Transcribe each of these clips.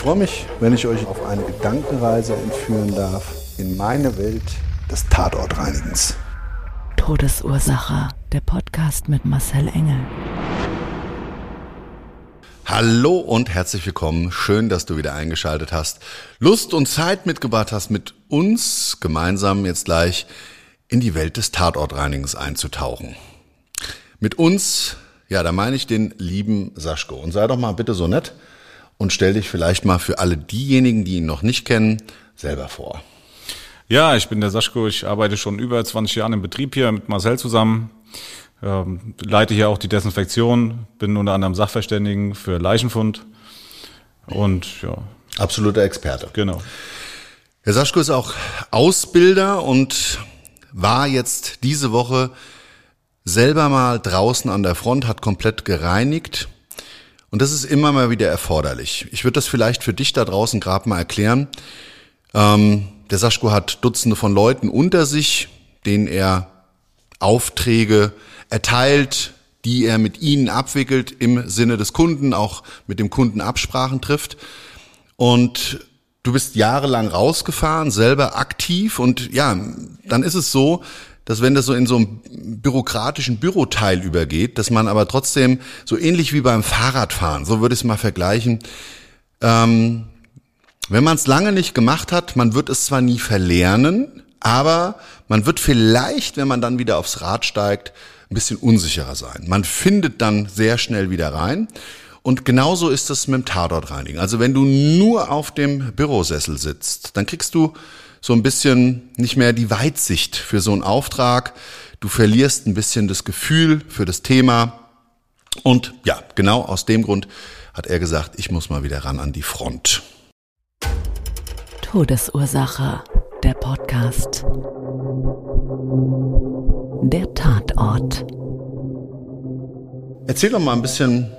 Ich freue mich, wenn ich euch auf eine Gedankenreise entführen darf in meine Welt des Tatortreinigens. Todesursache. Der Podcast mit Marcel Engel. Hallo und herzlich willkommen. Schön, dass du wieder eingeschaltet hast. Lust und Zeit mitgebracht hast, mit uns gemeinsam jetzt gleich in die Welt des Tatortreinigens einzutauchen. Mit uns, ja, da meine ich den lieben Saschko. Und sei doch mal bitte so nett und stell dich vielleicht mal für alle diejenigen, die ihn noch nicht kennen, selber vor. Ja, ich bin der Saschko. Ich arbeite schon über 20 Jahre im Betrieb hier mit Marcel zusammen. Ähm, leite hier auch die Desinfektion, bin unter anderem Sachverständigen für Leichenfund und ja. Absoluter Experte. Genau. Herr Saschko ist auch Ausbilder und war jetzt diese Woche selber mal draußen an der Front, hat komplett gereinigt. Und das ist immer mal wieder erforderlich. Ich würde das vielleicht für dich da draußen gerade mal erklären. Ähm, der Saschko hat Dutzende von Leuten unter sich, denen er Aufträge erteilt, die er mit ihnen abwickelt im Sinne des Kunden, auch mit dem Kunden Absprachen trifft. Und du bist jahrelang rausgefahren, selber aktiv und ja, dann ist es so, dass wenn das so in so einem bürokratischen Büroteil übergeht, dass man aber trotzdem so ähnlich wie beim Fahrradfahren, so würde ich es mal vergleichen, ähm, wenn man es lange nicht gemacht hat, man wird es zwar nie verlernen, aber man wird vielleicht, wenn man dann wieder aufs Rad steigt, ein bisschen unsicherer sein. Man findet dann sehr schnell wieder rein. Und genauso ist es mit dem Tatortreinigen. Also wenn du nur auf dem Bürosessel sitzt, dann kriegst du so ein bisschen nicht mehr die Weitsicht für so einen Auftrag. Du verlierst ein bisschen das Gefühl für das Thema. Und ja, genau aus dem Grund hat er gesagt, ich muss mal wieder ran an die Front. Todesursache. Der Podcast. Der Tatort. Erzähl doch mal ein bisschen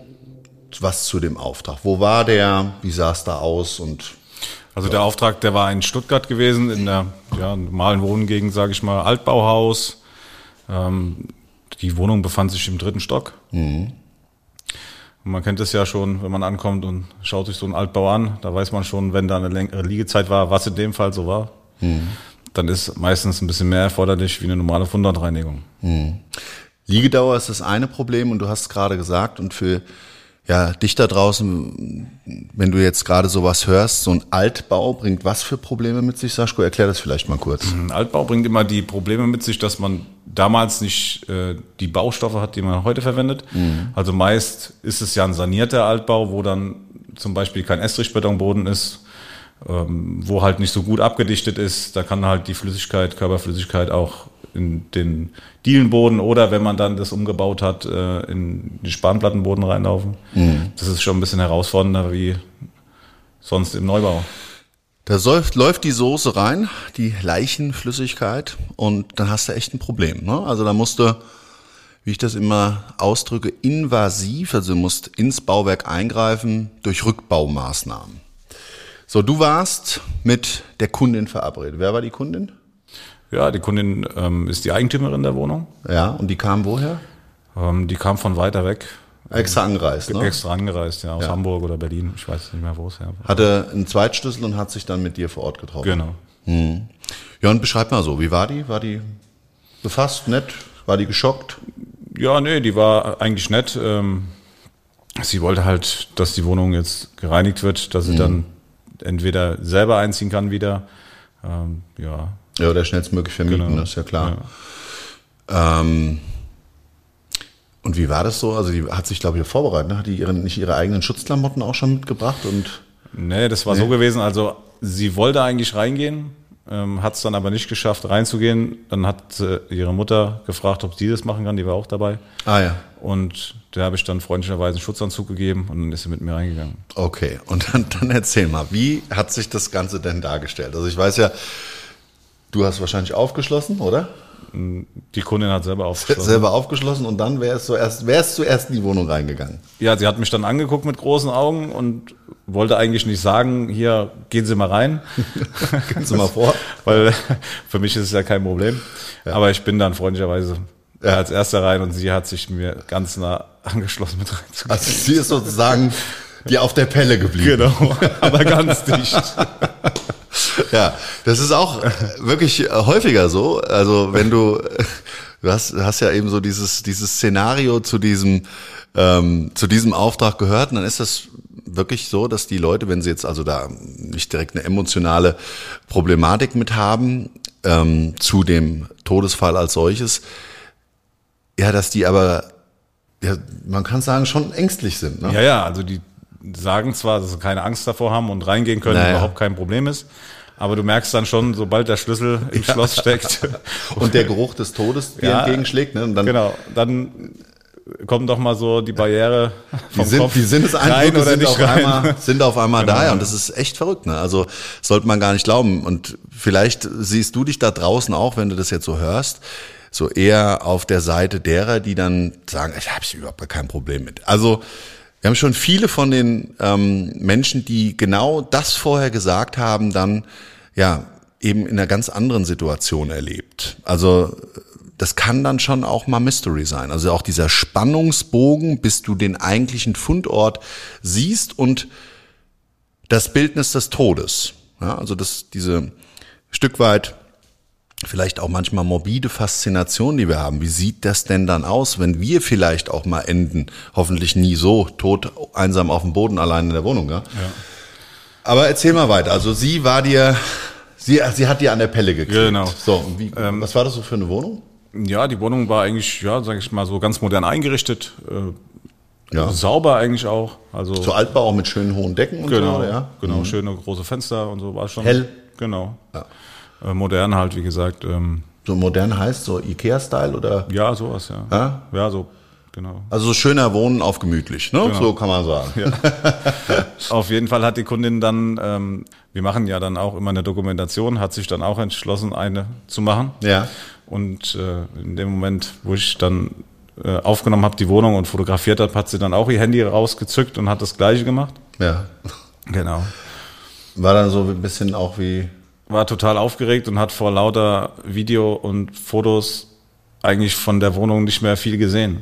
was zu dem Auftrag. Wo war der? Wie sah es da aus? Und Also der Auftrag, der war in Stuttgart gewesen, in der ja, normalen Wohngegend, sage ich mal, Altbauhaus. Ähm, die Wohnung befand sich im dritten Stock. Und man kennt es ja schon, wenn man ankommt und schaut sich so einen Altbau an, da weiß man schon, wenn da eine längere Liegezeit war, was in dem Fall so war. Dann ist meistens ein bisschen mehr erforderlich wie eine normale Fundortreinigung. Liegedauer ist das eine Problem und du hast es gerade gesagt und für ja, dich da draußen, wenn du jetzt gerade sowas hörst, so ein Altbau bringt was für Probleme mit sich, Saschko? Erklär das vielleicht mal kurz. Ein Altbau bringt immer die Probleme mit sich, dass man damals nicht äh, die Baustoffe hat, die man heute verwendet. Also meist ist es ja ein sanierter Altbau, wo dann zum Beispiel kein Estrichbetonboden ist, ähm, wo halt nicht so gut abgedichtet ist. Da kann halt die Flüssigkeit, Körperflüssigkeit auch in den Dielenboden oder wenn man dann das umgebaut hat, äh, in den Spanplattenboden reinlaufen. Das ist schon ein bisschen herausfordernder wie sonst im Neubau. Da läuft, läuft die Soße rein, die Leichenflüssigkeit, und dann hast du echt ein Problem. Ne? Also da musst du, wie ich das immer ausdrücke, invasiv, also du musst ins Bauwerk eingreifen durch Rückbaumaßnahmen. So, du warst mit der Kundin verabredet. Wer war die Kundin? Ja, die Kundin ähm, ist die Eigentümerin der Wohnung. Ja, und die kam woher? Ähm, die kam von weiter weg, Extra angereist, ne? extra angereist, ja, aus Ja. Hamburg oder Berlin. Ich weiß nicht mehr, wo es her war. Hatte einen Zweitschlüssel und hat sich dann mit dir vor Ort getroffen. Genau. Ja, und beschreib mal so, wie war die? War die befasst, nett? War die geschockt? Ja, nee, die war eigentlich nett. Ähm, sie wollte halt, dass die Wohnung jetzt gereinigt wird, dass sie dann entweder selber einziehen kann wieder. Ähm, ja, Ja, oder schnellstmöglich vermieten, Genau. das ist ja klar. Ähm, und wie war das so? Also die hat sich, glaube ich, vorbereitet. Ne? Hat die ihre, nicht ihre eigenen Schutzklamotten auch schon mitgebracht? Und Nee, das war so gewesen. Also sie wollte eigentlich reingehen, ähm, hat es dann aber nicht geschafft, reinzugehen. Dann hat äh, ihre Mutter gefragt, ob sie das machen kann. Die war auch dabei. ah ja, Und da habe ich dann freundlicherweise einen Schutzanzug gegeben und dann ist sie mit mir reingegangen. okay. Und dann, dann erzähl mal, wie hat sich das Ganze denn dargestellt? Also ich weiß ja, du hast wahrscheinlich aufgeschlossen, oder? Die Kundin hat selber aufgeschlossen. Selber aufgeschlossen und dann wärst du erst, wärst zuerst in die Wohnung reingegangen. Ja, sie hat mich dann angeguckt mit großen Augen und wollte eigentlich nicht sagen, hier, gehen Sie mal rein. Gehen Sie mal vor. Weil für mich ist es ja kein Problem. Aber ich bin dann freundlicherweise Ja. als erster rein und sie hat sich mir ganz nah angeschlossen mit reinzugehen. Also sie ist sozusagen dir auf der Pelle geblieben. Genau, aber ganz dicht. Ja, das ist auch äh, wirklich äh, häufiger so. Also wenn du, du hast, hast ja eben so dieses, dieses Szenario zu diesem, ähm, zu diesem Auftrag gehört, dann ist das wirklich so, dass die Leute, wenn sie jetzt also da nicht direkt eine emotionale Problematik mit haben, ähm, zu dem Todesfall als solches, ja, dass die aber, ja, man kann sagen, schon ängstlich sind. Ne? Ja, ja, also die sagen zwar, dass sie keine Angst davor haben und reingehen können, Naja. überhaupt kein Problem ist. Aber du merkst dann schon, sobald der Schlüssel im Schloss steckt, Und der Geruch des Todes dir Ja, entgegenschlägt, ne? Dann genau, dann kommt doch mal so die Barriere Die, vom sind, Kopf die Sinneseindrücke sind, nicht auf rein. einmal, sind auf einmal da, Genau. ja. Und das ist echt verrückt, ne? Also sollte man gar nicht glauben. Und vielleicht siehst du dich da draußen auch, wenn du das jetzt so hörst, so eher auf der Seite derer, die dann sagen, ich habe überhaupt kein Problem mit. Also wir haben schon viele von den ähm, Menschen, die genau das vorher gesagt haben, dann ja eben in einer ganz anderen Situation erlebt. Also das kann dann schon auch mal Mystery sein. Also auch dieser Spannungsbogen, bis du den eigentlichen Fundort siehst und das Bildnis des Todes. Ja, also das, diese Stück weit vielleicht auch manchmal morbide Faszination, die wir haben. Wie sieht das denn dann aus, wenn wir vielleicht auch mal enden? Hoffentlich nie so, tot, einsam auf dem Boden, allein in der Wohnung. Ja? Aber erzähl mal weiter. Also sie war dir, sie, sie hat dir an der Pelle gekriegt. Genau. So, wie, was war das so für eine Wohnung? Ja, die Wohnung war eigentlich, ja, sag ich mal, so ganz modern eingerichtet, äh, Ja. sauber eigentlich auch. Also So Altbau auch mit schönen hohen Decken und genau, so, ja? genau, schöne große Fenster und so war schon. Hell. Genau. Ja. Äh, modern halt, wie gesagt. Ähm, So modern heißt so Ikea-Style oder? ja, sowas, ja. Ja? Ja, so, genau. Also so schöner Wohnen auf gemütlich, ne? Genau. So kann man sagen. Auf jeden Fall hat die Kundin dann, ähm, wir machen ja dann auch immer eine Dokumentation, hat sich dann auch entschlossen, eine zu machen. Ja. Und äh, in dem Moment, wo ich dann äh, aufgenommen habe, die Wohnung und fotografiert habe, hat sie dann auch ihr Handy rausgezückt und hat das gleiche gemacht. Ja. Genau. War dann so ein bisschen auch wie, War total aufgeregt und hat vor lauter Video und Fotos eigentlich von der Wohnung nicht mehr viel gesehen.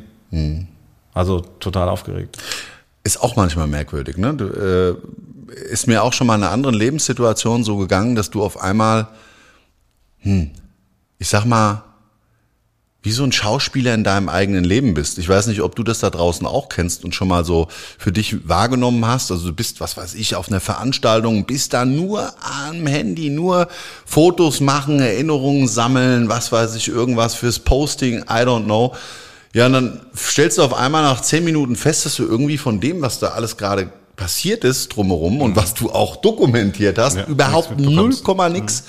Also total aufgeregt. ist auch manchmal merkwürdig, ne? Du, äh, ist mir auch schon mal in einer anderen Lebenssituation so gegangen, dass du auf einmal, hm, ich sag mal, wie so ein Schauspieler in deinem eigenen Leben bist. Ich weiß nicht, ob du das da draußen auch kennst und schon mal so für dich wahrgenommen hast. Also du bist, was weiß ich, auf einer Veranstaltung, bist da nur am Handy, nur Fotos machen, Erinnerungen sammeln, was weiß ich, irgendwas fürs Posting, I don't know. Ja, und dann stellst du auf einmal nach zehn Minuten fest, dass du irgendwie von dem, was da alles gerade passiert ist drumherum und was du auch dokumentiert hast, Ja, überhaupt mitbekommst. 0, nix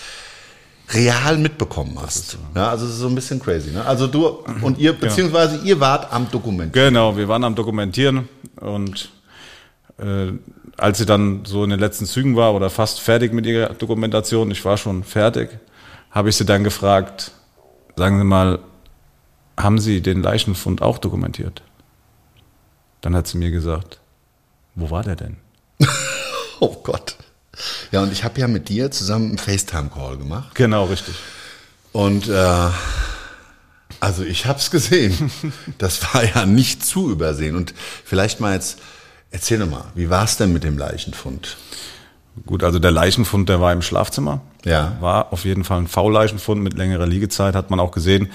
real mitbekommen hast. Ja, also es ist so ein bisschen crazy. Ne? Also du und ihr, beziehungsweise ihr wart am Dokumentieren. Genau, wir waren am Dokumentieren und äh, als sie dann so in den letzten Zügen war oder fast fertig mit ihrer Dokumentation, ich war schon fertig, habe ich sie dann gefragt, sagen Sie mal, haben Sie den Leichenfund auch dokumentiert? Dann hat sie mir gesagt, wo war der denn? Oh Gott. Ja, und ich habe ja mit dir zusammen einen FaceTime-Call gemacht. Genau, richtig. Und äh, also ich habe es gesehen. Das war ja nicht zu übersehen. Und vielleicht mal jetzt, erzähl doch mal, wie war es denn mit dem Leichenfund? Gut, also der Leichenfund, der war im Schlafzimmer. Ja. War auf jeden Fall ein V-Leichenfund mit längerer Liegezeit, hat man auch gesehen.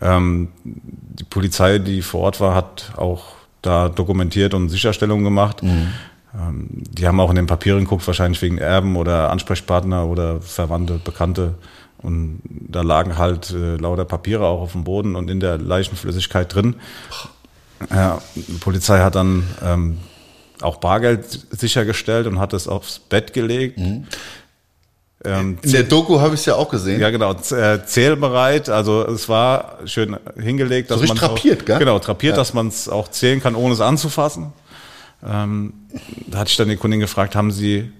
Ähm, die Polizei, die vor Ort war, hat auch da dokumentiert und Sicherstellung gemacht. Mhm. Ähm, die haben auch in den Papieren geguckt, wahrscheinlich wegen Erben oder Ansprechpartner oder Verwandte, Bekannte. Und da lagen halt äh, lauter Papiere auch auf dem Boden und in der Leichenflüssigkeit drin. Ja, die Polizei hat dann ähm, auch Bargeld sichergestellt und hat es aufs Bett gelegt. Mhm. Ähm, In der Doku habe ich es ja auch gesehen. ja, genau, äh, zählbereit. Also es war schön hingelegt, dass So richtig man drapiert, gell? Genau, drapiert, Ja. dass man es auch zählen kann, ohne es anzufassen. Ähm, da hatte ich dann die Kundin gefragt, haben Sie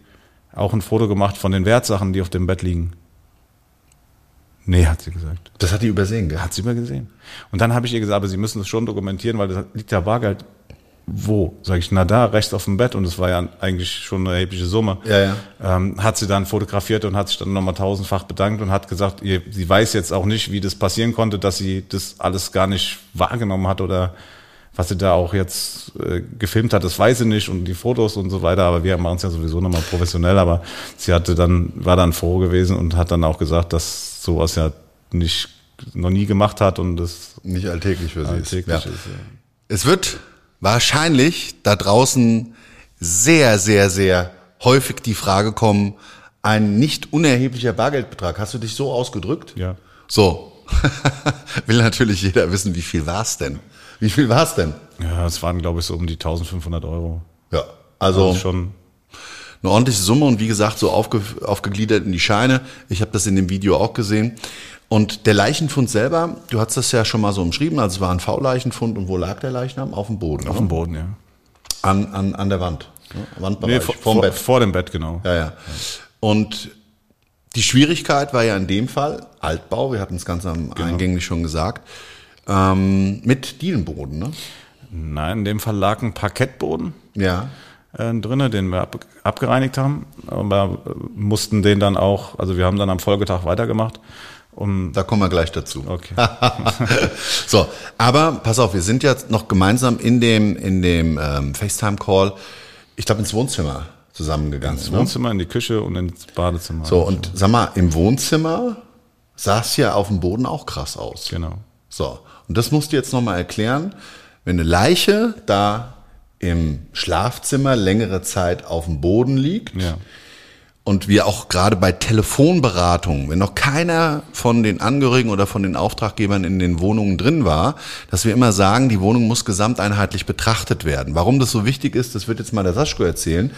auch ein Foto gemacht von den Wertsachen, die auf dem Bett liegen? Nee, hat sie gesagt. Das hat die übersehen, gell? Hat sie mal gesehen. Und dann habe ich ihr gesagt, aber Sie müssen es schon dokumentieren, weil da liegt ja Bargeld. Wo? Sag ich, na da, rechts auf dem Bett. Und das war ja eigentlich schon eine erhebliche Summe. Ja, ja. Ähm, hat sie dann fotografiert und hat sich dann nochmal tausendfach bedankt und hat gesagt, ihr, sie weiß jetzt auch nicht, wie das passieren konnte, dass sie das alles gar nicht wahrgenommen hat oder was sie da auch jetzt äh, gefilmt hat, das weiß sie nicht und die Fotos und so weiter, aber wir machen es ja sowieso nochmal professionell, aber sie hatte dann, war dann froh gewesen und hat dann auch gesagt, dass sowas ja nicht noch nie gemacht hat und das Nicht alltäglich für sie. alltäglich ja. ist. Ja. Es wird wahrscheinlich da draußen sehr, sehr, sehr häufig die Frage kommen, ein nicht unerheblicher Bargeldbetrag. Hast du dich so ausgedrückt? Ja. So. Will natürlich jeder wissen, wie viel war's denn? Wie viel war's denn? Ja, es waren, glaube ich, so um die 1500 Euro. Ja. Also Also schon, eine ordentliche Summe und wie gesagt, so aufge, aufgegliedert in die Scheine. Ich habe das in dem Video auch gesehen. Und der Leichenfund selber, du hast das ja schon mal so umschrieben, also es war ein V-Leichenfund und wo lag der Leichnam? Auf dem Boden. auf ne? dem Boden, ja. An, an, an der Wand. Ne? Wandbereich, Nee, vor, vorm vor, Bett. vor dem Bett, genau. Ja, ja. Und die Schwierigkeit war ja in dem Fall Altbau, wir hatten es ganz am Genau. eingänglich schon gesagt, ähm, mit Dielenboden, ne? Nein, in dem Fall lag ein Parkettboden Ja. äh, drinne, den wir ab, abgereinigt haben, aber äh, mussten den dann auch, also wir haben dann am Folgetag weitergemacht. Um, Da kommen wir gleich dazu. okay. So, aber pass auf, wir sind jetzt noch gemeinsam in dem, in dem ähm, FaceTime-Call, ich glaube, ins Wohnzimmer zusammengegangen. ins ne? Wohnzimmer, in die Küche und ins Badezimmer. So, und sag mal, im Wohnzimmer sah es ja auf dem Boden auch krass aus. Genau. So, und das musst du jetzt nochmal erklären. Wenn eine Leiche da im Schlafzimmer längere Zeit auf dem Boden liegt Ja. Und wir auch gerade bei Telefonberatungen, wenn noch keiner von den Angehörigen oder von den Auftraggebern in den Wohnungen drin war, dass wir immer sagen, die Wohnung muss gesamteinheitlich betrachtet werden. Warum das so wichtig ist, das wird jetzt mal der Saschko erzählen,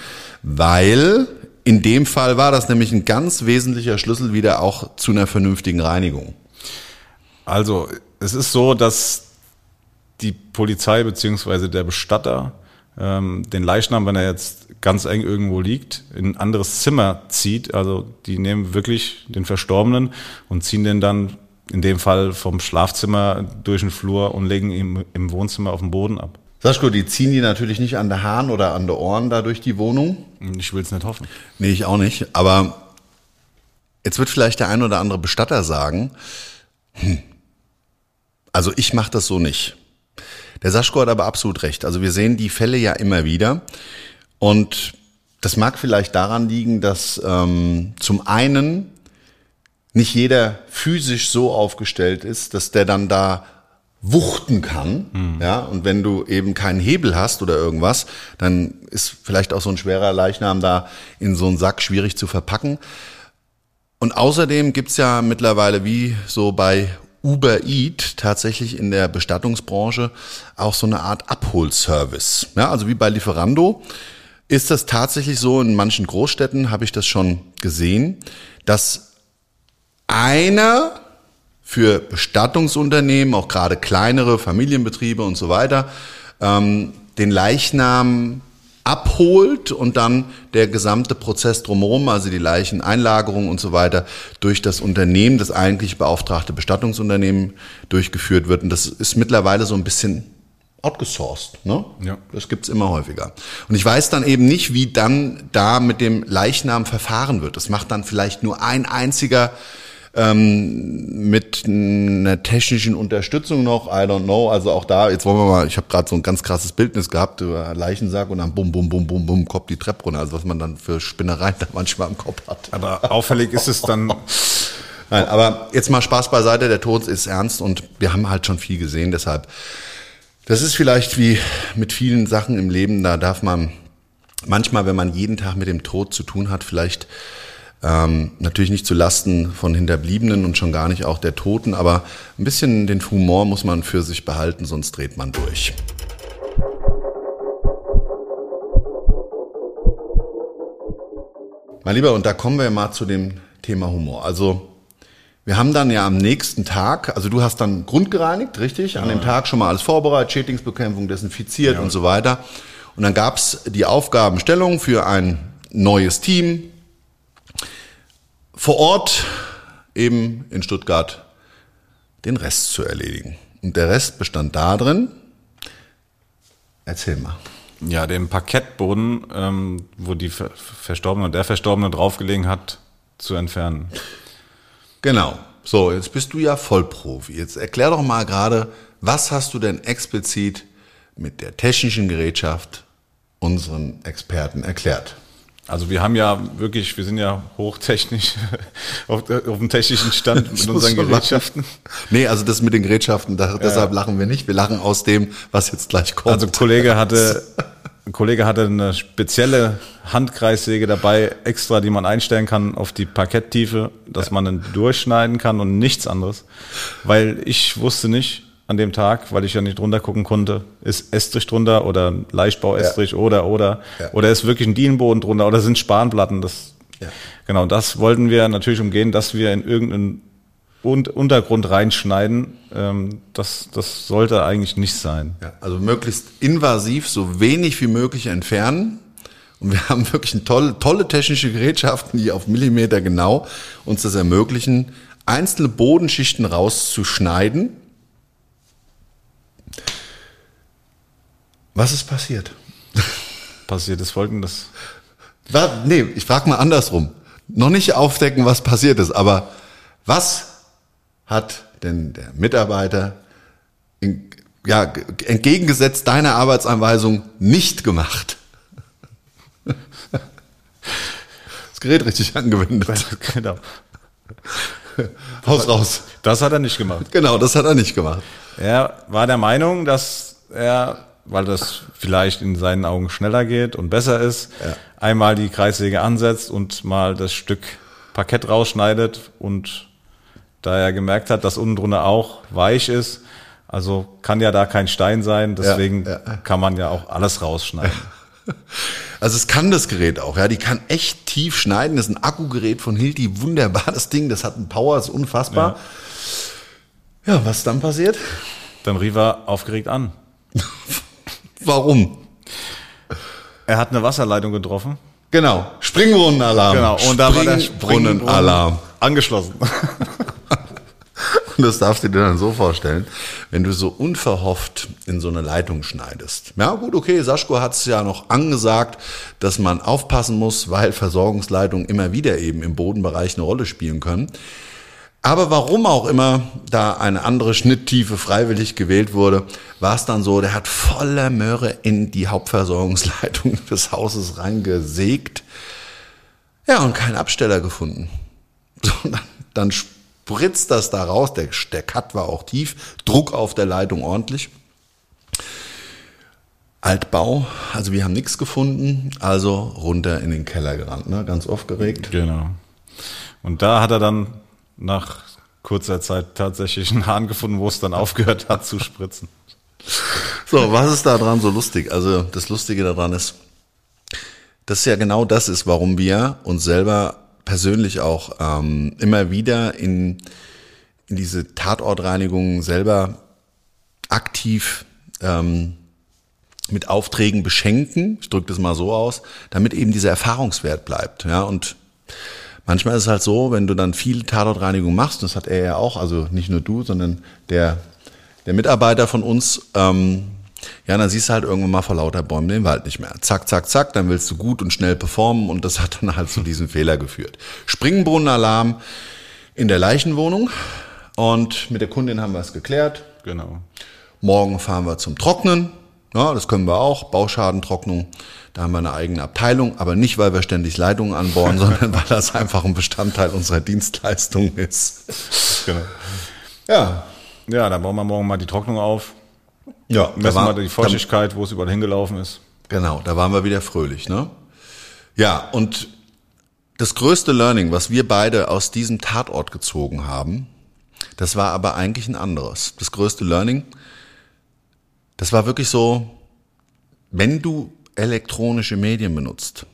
weil in dem Fall war das nämlich ein ganz wesentlicher Schlüssel wieder auch zu einer vernünftigen Reinigung. Also, es ist so, dass die Polizei beziehungsweise der Bestatter ähm, den Leichnam, wenn er jetzt ganz eng irgendwo liegt, in ein anderes Zimmer zieht. Also die nehmen wirklich den Verstorbenen und ziehen den dann in dem Fall vom Schlafzimmer durch den Flur und legen ihn im Wohnzimmer auf den Boden ab. Saschko, die ziehen die natürlich nicht an der Haaren oder an der Ohren da durch die Wohnung. Ich will es nicht hoffen. Nee, ich auch nicht. Aber jetzt wird vielleicht der ein oder andere Bestatter sagen, hm, also ich mache das so nicht. Der Saschko hat aber absolut recht. Also wir sehen die Fälle ja immer wieder. Und das mag vielleicht daran liegen, dass ähm, zum einen nicht jeder physisch so aufgestellt ist, dass der dann da wuchten kann, ja, und wenn du eben keinen Hebel hast oder irgendwas, dann ist vielleicht auch so ein schwerer Leichnam da in so einen Sack schwierig zu verpacken. Und außerdem gibt's ja mittlerweile wie so bei Uber Eat tatsächlich in der Bestattungsbranche auch so eine Art Abholservice. Ja, also wie bei Lieferando ist das tatsächlich so, in manchen Großstädten habe ich das schon gesehen, dass einer für Bestattungsunternehmen, auch gerade kleinere Familienbetriebe und so weiter, ähm, den Leichnam abholt und dann der gesamte Prozess drumherum, also die Leicheneinlagerung und so weiter, durch das Unternehmen, das eigentlich beauftragte Bestattungsunternehmen durchgeführt wird. Und das ist mittlerweile so ein bisschen outgesourced. Ne? Ja. Das gibt's immer häufiger. Und ich weiß dann eben nicht, wie dann da mit dem Leichnam verfahren wird. Das macht dann vielleicht nur ein einziger ähm, mit einer technischen Unterstützung noch, I don't know. Also auch da, jetzt wollen wir mal, ich habe gerade so ein ganz krasses Bildnis gehabt, über Leichensack und dann bum, bum, bum, bum, bum, kommt die Treppe runter. Also was man dann für Spinnereien da manchmal im Kopf hat. Aber auffällig ist es dann, Nein, aber jetzt mal Spaß beiseite, der Tod ist ernst und wir haben halt schon viel gesehen, deshalb Das ist vielleicht wie mit vielen Sachen im Leben, da darf man manchmal, wenn man jeden Tag mit dem Tod zu tun hat, vielleicht ähm, natürlich nicht zu Lasten von Hinterbliebenen und schon gar nicht auch der Toten, aber ein bisschen den Humor muss man für sich behalten, sonst dreht man durch. Mein Lieber, und da kommen wir mal zu dem Thema Humor. Also wir haben dann ja am nächsten Tag, also du hast dann grundgereinigt, richtig? Ja. An dem Tag schon mal alles vorbereitet, Schädlingsbekämpfung, desinfiziert ja. und so weiter. Und dann gab's die Aufgabenstellung für ein neues Team vor Ort eben in Stuttgart den Rest zu erledigen. Und der Rest bestand darin, erzähl mal. Ja, den Parkettboden, ähm, wo die Verstorbene, der Verstorbene draufgelegen hat, zu entfernen. Genau. So, jetzt bist du ja Vollprofi. Jetzt erklär doch mal gerade, was hast du denn explizit mit der technischen Gerätschaft unseren Experten erklärt? Also wir haben ja wirklich, wir sind ja hochtechnisch auf, auf dem technischen Stand mit unseren Gerätschaften. Nee, also das mit den Gerätschaften, da, ja. deshalb lachen wir nicht. Wir lachen aus dem, was jetzt gleich kommt. Also Kollege hatte, ein Kollege hatte eine spezielle Handkreissäge dabei, extra, die man einstellen kann auf die Parketttiefe, dass man dann durchschneiden kann und nichts anderes. Weil ich wusste nicht, an dem Tag, weil ich ja nicht drunter gucken konnte, ist Estrich drunter oder Leichtbau-Estrich ja. oder oder ja. oder ist wirklich ein Dienenboden drunter oder sind Spanplatten. Das ja. genau, das wollten wir natürlich umgehen, dass wir in irgendeinen Untergrund reinschneiden. Ähm, das das sollte eigentlich nicht sein. Ja, also möglichst invasiv, so wenig wie möglich entfernen. Und wir haben wirklich tolle, tolle technische Gerätschaften, die auf Millimeter genau uns das ermöglichen, einzelne Bodenschichten rauszuschneiden Was ist passiert? Passiert ist folgendes. Was? Nee, ich frage mal andersrum. Noch nicht aufdecken, was passiert ist, aber was hat denn der Mitarbeiter in, ja, entgegengesetzt deiner Arbeitsanweisung nicht gemacht? Das Gerät richtig angewendet. Genau. Haus raus. Das hat er nicht gemacht. Genau, das hat er nicht gemacht. Er war der Meinung, dass er weil das vielleicht in seinen Augen schneller geht und besser ist, ja. einmal die Kreissäge ansetzt und mal das Stück Parkett rausschneidet und da er gemerkt hat, dass unten drunter auch weich ist, also kann ja da kein Stein sein, deswegen ja, ja. kann man ja auch alles rausschneiden. Also es kann das Gerät auch, ja, die kann echt tief schneiden. Das ist ein Akkugerät von Hilti, wunderbar das Ding, das hat einen Power, ist unfassbar. Ja, ja was dann passiert? Dann rief er aufgeregt an. Warum? Er hat eine Wasserleitung getroffen. Genau. Springbrunnen-Alarm. Genau. Und da war der Springbrunnen-Alarm angeschlossen. Das darfst du dir dann so vorstellen, wenn du so unverhofft in so eine Leitung schneidest. Ja gut, okay, Saschko hat es ja noch angesagt, dass man aufpassen muss, weil Versorgungsleitungen immer wieder eben im Bodenbereich eine Rolle spielen können. Aber warum auch immer da eine andere Schnitttiefe freiwillig gewählt wurde, war es dann so, der hat voller Möhre in die Hauptversorgungsleitung des Hauses reingesägt. Ja, und keinen Absteller gefunden. So, dann, dann spritzt das da raus, der, der Cut war auch tief, Druck auf der Leitung ordentlich. Altbau, also wir haben nichts gefunden, also runter in den Keller gerannt, ne? ganz aufgeregt. Genau. Und da hat er dann nach kurzer Zeit tatsächlich einen Hahn gefunden, wo es dann aufgehört hat zu spritzen. So, was ist da dran so lustig? Also das Lustige daran ist, dass ja genau das ist, warum wir uns selber persönlich auch ähm, immer wieder in, in diese Tatortreinigung selber aktiv ähm, mit Aufträgen beschenken, ich drücke das mal so aus, damit eben dieser Erfahrungswert bleibt. Ja, und Manchmal ist es halt so, wenn du dann viel Tatortreinigung machst, das hat er ja auch, also nicht nur du, sondern der, der Mitarbeiter von uns, ähm, ja, dann siehst du halt irgendwann mal vor lauter Bäumen den Wald nicht mehr. Zack, zack, zack, dann willst du gut und schnell performen und das hat dann halt zu diesem Fehler geführt. Springbrunnen-Alarm in der Leichenwohnung und mit der Kundin haben wir es geklärt. Genau. Morgen fahren wir zum Trocknen. Ja, das können wir auch. Bauschadentrocknung. Da haben wir eine eigene Abteilung, aber nicht, weil wir ständig Leitungen anbauen, sondern weil das einfach ein Bestandteil unserer Dienstleistung ist. Genau. Ja. Ja, dann bauen wir morgen mal die Trocknung auf. Ja, Messen war- wir die Feuchtigkeit, wo es überall hingelaufen ist. Genau, da waren wir wieder fröhlich, ne? Ja, und das größte Learning, was wir beide aus diesem Tatort gezogen haben, das war aber eigentlich ein anderes. Das größte Learning, das war wirklich so, wenn du elektronische Medien benutzt,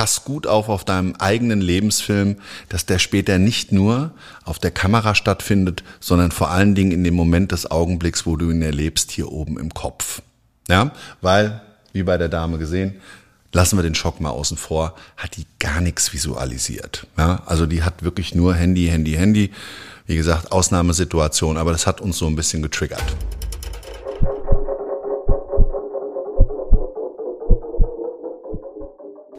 pass gut auf auf deinem eigenen Lebensfilm, dass der später nicht nur auf der Kamera stattfindet, sondern vor allen Dingen in dem Moment des Augenblicks, wo du ihn erlebst, hier oben im Kopf. Ja, weil, wie bei der Dame gesehen, lassen wir den Schock mal außen vor, hat die gar nichts visualisiert. Ja, also die hat wirklich nur Handy, Handy, Handy. Wie gesagt, Ausnahmesituation, aber das hat uns so ein bisschen getriggert.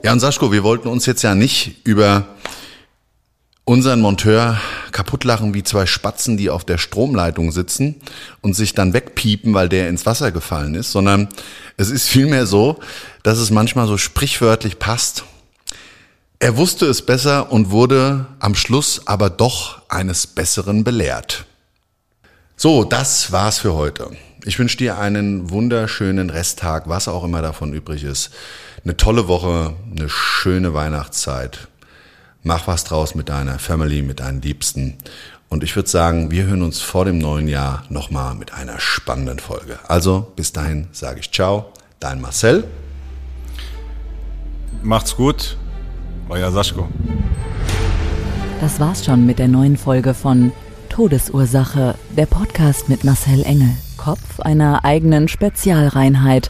Ja, und Saschko, wir wollten uns jetzt ja nicht über unseren Monteur kaputtlachen wie zwei Spatzen, die auf der Stromleitung sitzen und sich dann wegpiepen, weil der ins Wasser gefallen ist, sondern es ist vielmehr so, dass es manchmal so sprichwörtlich passt. Er wusste es besser und wurde am Schluss aber doch eines Besseren belehrt. So, das war's für heute. Ich wünsche dir einen wunderschönen Resttag, was auch immer davon übrig ist. Eine tolle Woche, eine schöne Weihnachtszeit. Mach was draus mit deiner Family, mit deinen Liebsten. Und ich würde sagen, wir hören uns vor dem neuen Jahr nochmal mit einer spannenden Folge. Also bis dahin sage ich ciao, dein Marcel. Macht's gut, euer Saschko. Das war's schon mit der neuen Folge von Todesursache, der Podcast mit Marcel Engel, Kopf einer eigenen Spezialreinheit